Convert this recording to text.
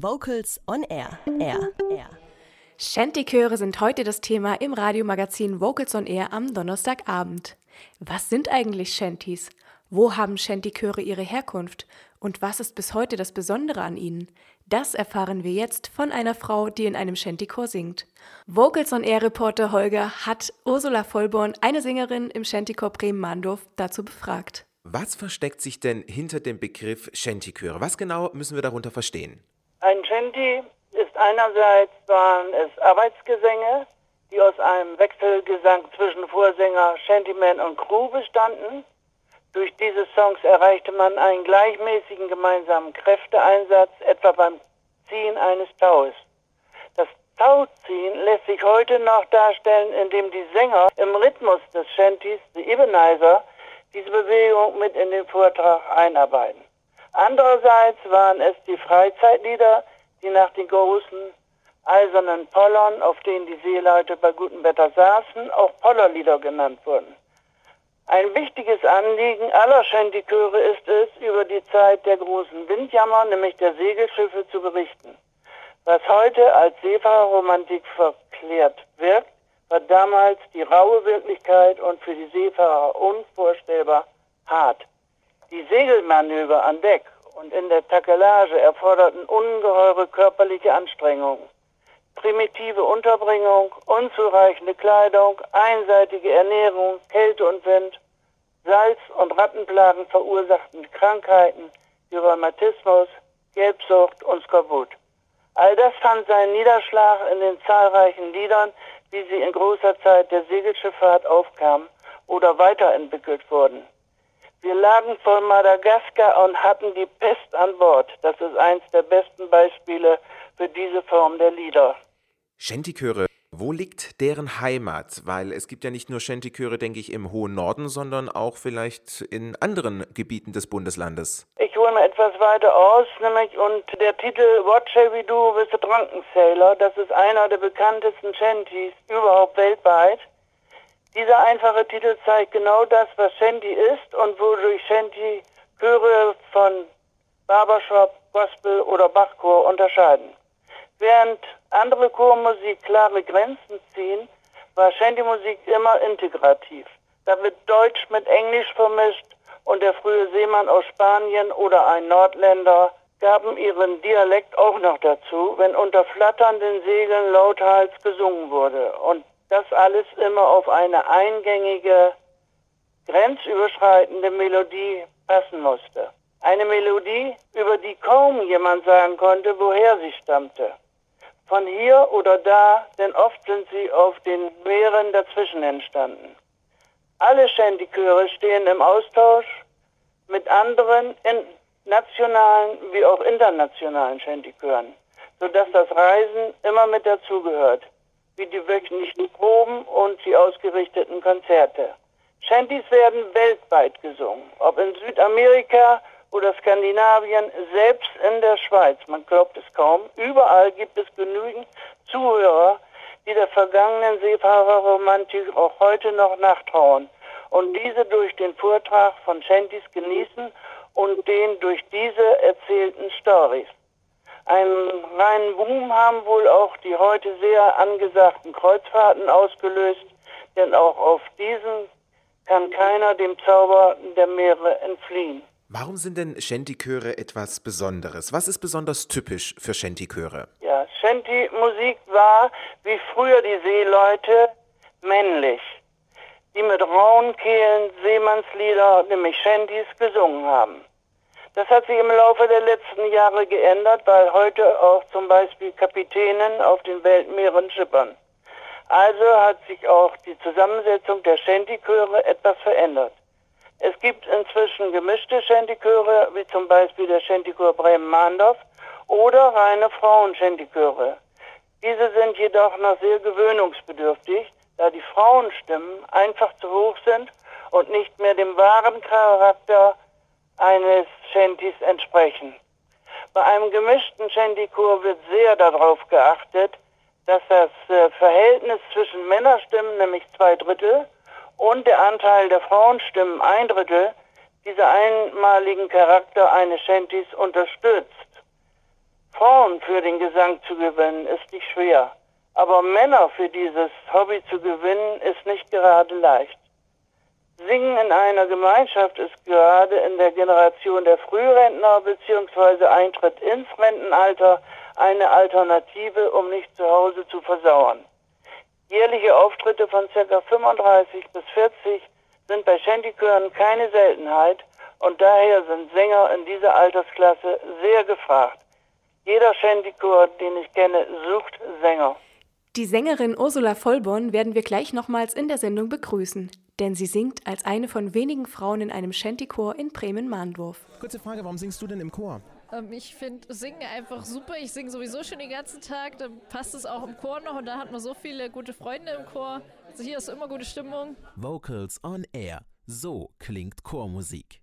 Vocals on Air. Air. Air. Shanty-Chöre sind heute das Thema im Radiomagazin Vocals on Air am Donnerstagabend. Was sind eigentlich Shanties? Wo haben Shanty-Chöre ihre Herkunft? Und was ist bis heute das Besondere an ihnen? Das erfahren wir jetzt von einer Frau, die in einem Shanty-Chor singt. Vocals on Air Reporter Holger hat Ursula Vollborn, eine Sängerin im Shanty-Chor Bremen-Mahndorf, dazu befragt. Was versteckt sich denn hinter dem Begriff Shanty-Chöre? Was genau müssen wir darunter verstehen? Ein Shanty ist einerseits waren es Arbeitsgesänge, die aus einem Wechselgesang zwischen Vorsänger, Shantyman und Crew bestanden. Durch diese Songs erreichte man einen gleichmäßigen gemeinsamen Kräfteeinsatz, etwa beim Ziehen eines Taus. Das Tauziehen lässt sich heute noch darstellen, indem die Sänger im Rhythmus des Shantys, die Ebenizer, diese Bewegung mit in den Vortrag einarbeiten. Andererseits waren es die Freizeitlieder, die nach den großen eisernen Pollern, auf denen die Seeleute bei gutem Wetter saßen, auch Pollerlieder genannt wurden. Ein wichtiges Anliegen aller Shantychöre ist es, über die Zeit der großen Windjammer, nämlich der Segelschiffe, zu berichten. Was heute als Seefahrerromantik verklärt wirkt, war damals die raue Wirklichkeit und für die Seefahrer unvorstellbar hart. Die Segelmanöver an Deck und in der Takelage erforderten ungeheure körperliche Anstrengungen. Primitive Unterbringung, unzureichende Kleidung, einseitige Ernährung, Kälte und Wind, Salz- und Rattenplagen verursachten Krankheiten wie Rheumatismus, Gelbsucht und Skorbut. All das fand seinen Niederschlag in den zahlreichen Liedern, wie sie in großer Zeit der Segelschifffahrt aufkamen oder weiterentwickelt wurden. Wir lagen vor Madagaskar und hatten die Pest an Bord. Das ist eins der besten Beispiele für diese Form der Lieder. Shantychöre, wo liegt deren Heimat? Weil es gibt ja nicht nur Shantychöre, denke ich, im hohen Norden, sondern auch vielleicht in anderen Gebieten des Bundeslandes. Ich hole mal etwas weiter aus, nämlich und der Titel What Shall We Do with the Drunken Sailor, das ist einer der bekanntesten Shantys überhaupt weltweit. Dieser einfache Titel zeigt genau das, was Shanty ist und wodurch Shanty Chöre von Barbershop, Gospel oder Bachchor unterscheiden. Während andere Chormusik klare Grenzen ziehen, war Shanty-Musik immer integrativ. Da wird Deutsch mit Englisch vermischt und der frühe Seemann aus Spanien oder ein Nordländer gaben ihren Dialekt auch noch dazu, wenn unter flatternden Segeln lauthals gesungen wurde. Und das alles immer auf eine eingängige, grenzüberschreitende Melodie passen musste. Eine Melodie, über die kaum jemand sagen konnte, woher sie stammte. Von hier oder da, denn oft sind sie auf den Meeren dazwischen entstanden. Alle Shantychöre stehen im Austausch mit anderen nationalen wie auch internationalen Shantychören, sodass das Reisen immer mit dazugehört wie die wöchentlichen Proben und die ausgerichteten Konzerte. Shantys werden weltweit gesungen, ob in Südamerika oder Skandinavien, selbst in der Schweiz, man glaubt es kaum, überall gibt es genügend Zuhörer, die der vergangenen Seefahrerromantik auch heute noch nachtrauen und diese durch den Vortrag von Shantys genießen und den durch diese erzählten Stories. Einen reinen Boom haben wohl auch die heute sehr angesagten Kreuzfahrten ausgelöst, denn auch auf diesen kann keiner dem Zauber der Meere entfliehen. Warum sind denn Shanty-Chöre etwas Besonderes? Was ist besonders typisch für Shanty-Chöre? Ja, Shanty-Musik war, wie früher die Seeleute, männlich, die mit rauen Kehlen Seemannslieder, nämlich Shantys, gesungen haben. Das hat sich im Laufe der letzten Jahre geändert, weil heute auch zum Beispiel Kapitänen auf den Weltmeeren schippern. Also hat sich auch die Zusammensetzung der Shantychöre etwas verändert. Es gibt inzwischen gemischte Shantychöre, wie zum Beispiel der Shantychor Bremen-Mahndorf oder reine Frauen-Shantychöre. Diese sind jedoch noch sehr gewöhnungsbedürftig, da die Frauenstimmen einfach zu hoch sind und nicht mehr dem wahren Charakter eines Shantys entsprechen. Bei einem gemischten Shantychor wird sehr darauf geachtet, dass das äh, Verhältnis zwischen Männerstimmen, nämlich zwei Drittel, und der Anteil der Frauenstimmen, ein Drittel, diese einmaligen Charakter eines Shantys unterstützt. Frauen für den Gesang zu gewinnen, ist nicht schwer. Aber Männer für dieses Hobby zu gewinnen, ist nicht gerade leicht. Singen in einer Gemeinschaft ist gerade in der Generation der Frührentner bzw. Eintritt ins Rentenalter eine Alternative, um nicht zu Hause zu versauern. Jährliche Auftritte von ca. 35 bis 40 sind bei Shantychören keine Seltenheit und daher sind Sänger in dieser Altersklasse sehr gefragt. Jeder Shantychor, den ich kenne, sucht Sänger. Die Sängerin Ursula Vollborn werden wir gleich nochmals in der Sendung begrüßen, denn sie singt als eine von wenigen Frauen in einem Shantychor in Bremen-Mahndorf. Kurze Frage, warum singst du denn im Chor? Ähm, ich finde Singen einfach super. Ich singe sowieso schon den ganzen Tag. Dann passt es auch im Chor noch und da hat man so viele gute Freunde im Chor. Also hier ist immer gute Stimmung. Vocals on Air. So klingt Chormusik.